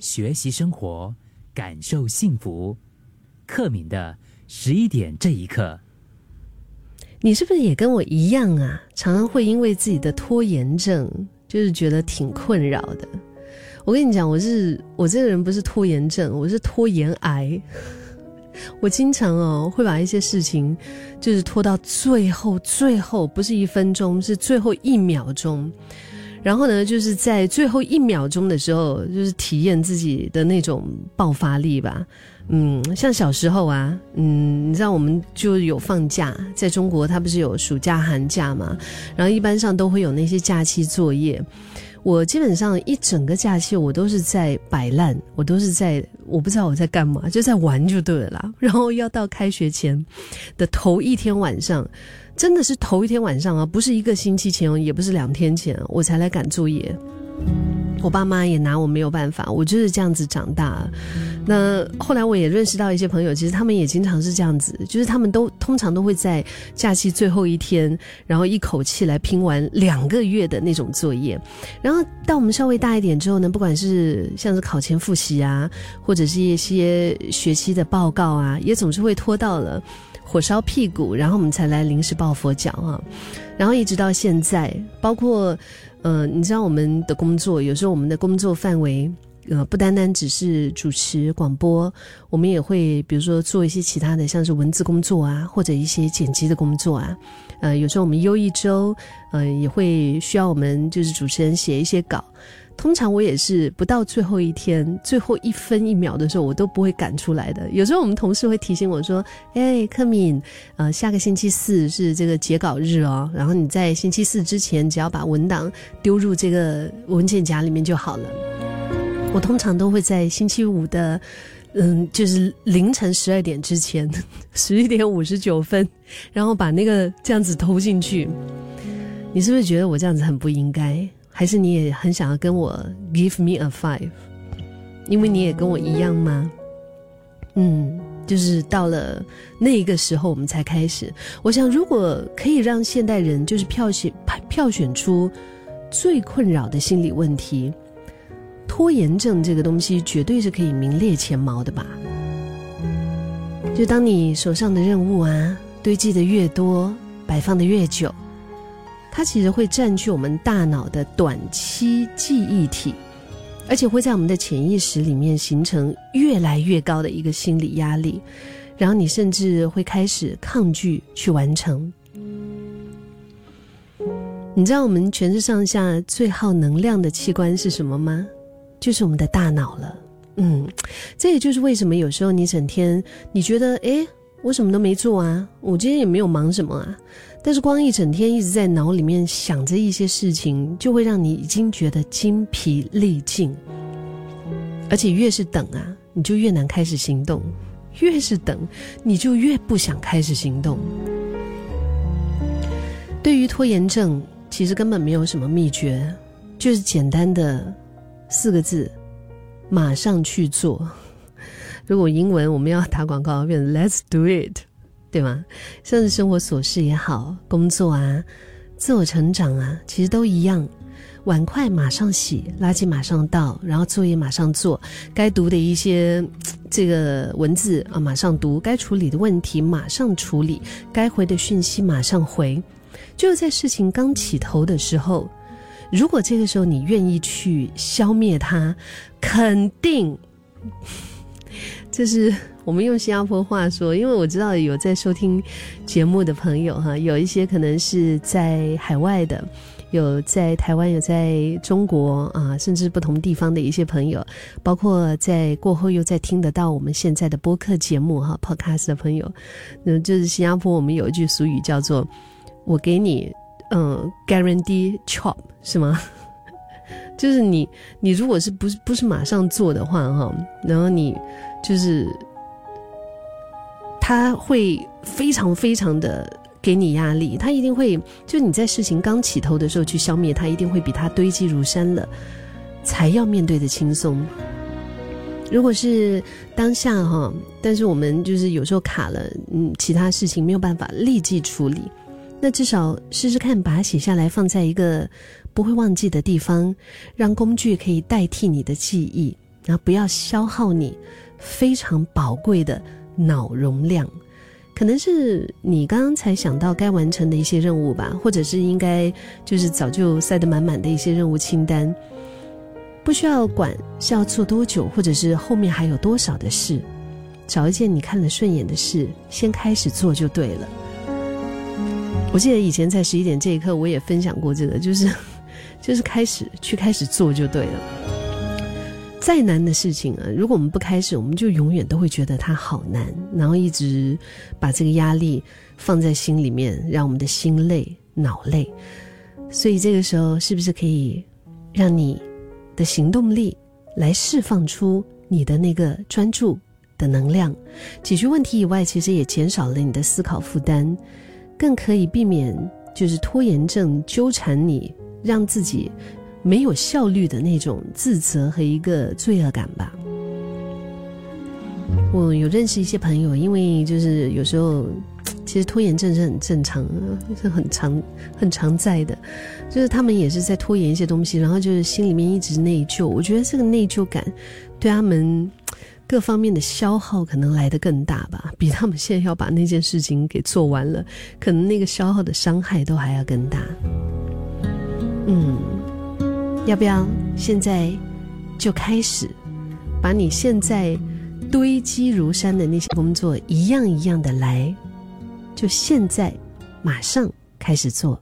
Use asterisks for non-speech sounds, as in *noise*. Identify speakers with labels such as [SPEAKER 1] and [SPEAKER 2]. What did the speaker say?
[SPEAKER 1] 学习生活，感受幸福。克敏的十一点这一刻，
[SPEAKER 2] 你是不是也跟我一样啊？常常会因为自己的拖延症，就是觉得挺困扰的。我跟你讲，我是我这个人不是拖延症，我是拖延癌。我经常哦会把一些事情，就是拖到最后，最后不是一分钟，是最后一秒钟。然后呢，就是在最后一秒钟的时候，就是体验自己的那种爆发力吧。嗯，像小时候啊，嗯，你知道我们就有放假，在中国它不是有暑假、寒假嘛？然后一般上都会有那些假期作业。我基本上一整个假期我都是在摆烂，我都是在我不知道我在干嘛，就在玩就对了。然后要到开学前的头一天晚上。真的是头一天晚上啊，不是一个星期前，也不是两天前，我才来赶作业。我爸妈也拿我没有办法，我就是这样子长大。那后来我也认识到一些朋友，其实他们也经常是这样子，就是他们都通常都会在假期最后一天，然后一口气来拼完两个月的那种作业。然后到我们稍微大一点之后呢，不管是像是考前复习啊，或者是一些学期的报告啊，也总是会拖到了。火烧屁股，然后我们才来临时抱佛脚啊，然后一直到现在，包括，呃，你知道我们的工作，有时候我们的工作范围，呃，不单单只是主持广播，我们也会比如说做一些其他的，像是文字工作啊，或者一些剪辑的工作啊，呃，有时候我们优一周，呃，也会需要我们就是主持人写一些稿。通常我也是不到最后一天、最后一分一秒的时候，我都不会赶出来的。有时候我们同事会提醒我说：“哎，柯敏，呃，下个星期四是这个截稿日哦，然后你在星期四之前，只要把文档丢入这个文件夹里面就好了。”我通常都会在星期五的，嗯，就是凌晨十二点之前，十一点五十九分，然后把那个这样子投进去。你是不是觉得我这样子很不应该？还是你也很想要跟我 give me a five，因为你也跟我一样吗？嗯，就是到了那一个时候，我们才开始。我想，如果可以让现代人就是票选票选出最困扰的心理问题，拖延症这个东西绝对是可以名列前茅的吧？就当你手上的任务啊堆积的越多，摆放的越久。它其实会占据我们大脑的短期记忆体，而且会在我们的潜意识里面形成越来越高的一个心理压力，然后你甚至会开始抗拒去完成。你知道我们全身上下最耗能量的器官是什么吗？就是我们的大脑了。嗯，这也就是为什么有时候你整天你觉得，哎，我什么都没做啊，我今天也没有忙什么啊。但是光一整天一直在脑里面想着一些事情，就会让你已经觉得精疲力尽，而且越是等啊，你就越难开始行动；越是等，你就越不想开始行动。对于拖延症，其实根本没有什么秘诀，就是简单的四个字：马上去做。*laughs* 如果英文我们要打广告，变成 Let's do it。对吗？像是生活琐事也好，工作啊，自我成长啊，其实都一样。碗筷马上洗，垃圾马上倒，然后作业马上做，该读的一些这个文字啊，马上读；该处理的问题马上处理，该回的讯息马上回。就在事情刚起头的时候，如果这个时候你愿意去消灭它，肯定 *laughs* 这是。我们用新加坡话说，因为我知道有在收听节目的朋友哈，有一些可能是在海外的，有在台湾，有在中国啊，甚至不同地方的一些朋友，包括在过后又在听得到我们现在的播客节目哈，podcast 的朋友，那就是新加坡我们有一句俗语叫做“我给你嗯 guarantee chop” 是吗？*laughs* 就是你你如果是不是不是马上做的话哈，然后你就是。他会非常非常的给你压力，他一定会就你在事情刚起头的时候去消灭他，一定会比他堆积如山了才要面对的轻松。如果是当下哈，但是我们就是有时候卡了，嗯，其他事情没有办法立即处理，那至少试试看把它写下来，放在一个不会忘记的地方，让工具可以代替你的记忆。然后不要消耗你非常宝贵的脑容量。可能是你刚刚才想到该完成的一些任务吧，或者是应该就是早就塞得满满的一些任务清单，不需要管是要做多久，或者是后面还有多少的事，找一件你看了顺眼的事，先开始做就对了。我记得以前在十一点这一刻，我也分享过这个，就是就是开始去开始做就对了。再难的事情啊，如果我们不开始，我们就永远都会觉得它好难，然后一直把这个压力放在心里面，让我们的心累、脑累。所以这个时候，是不是可以让你的行动力来释放出你的那个专注的能量，解决问题以外，其实也减少了你的思考负担，更可以避免就是拖延症纠缠你，让自己。没有效率的那种自责和一个罪恶感吧。我有认识一些朋友，因为就是有时候，其实拖延症是很正常，是很常、很常在的。就是他们也是在拖延一些东西，然后就是心里面一直内疚。我觉得这个内疚感对他们各方面的消耗可能来得更大吧，*laughs* 比他们现在要把那件事情给做完了，可能那个消耗的伤害都还要更大。嗯。要不要现在就开始，把你现在堆积如山的那些工作一样一样的来，就现在马上开始做。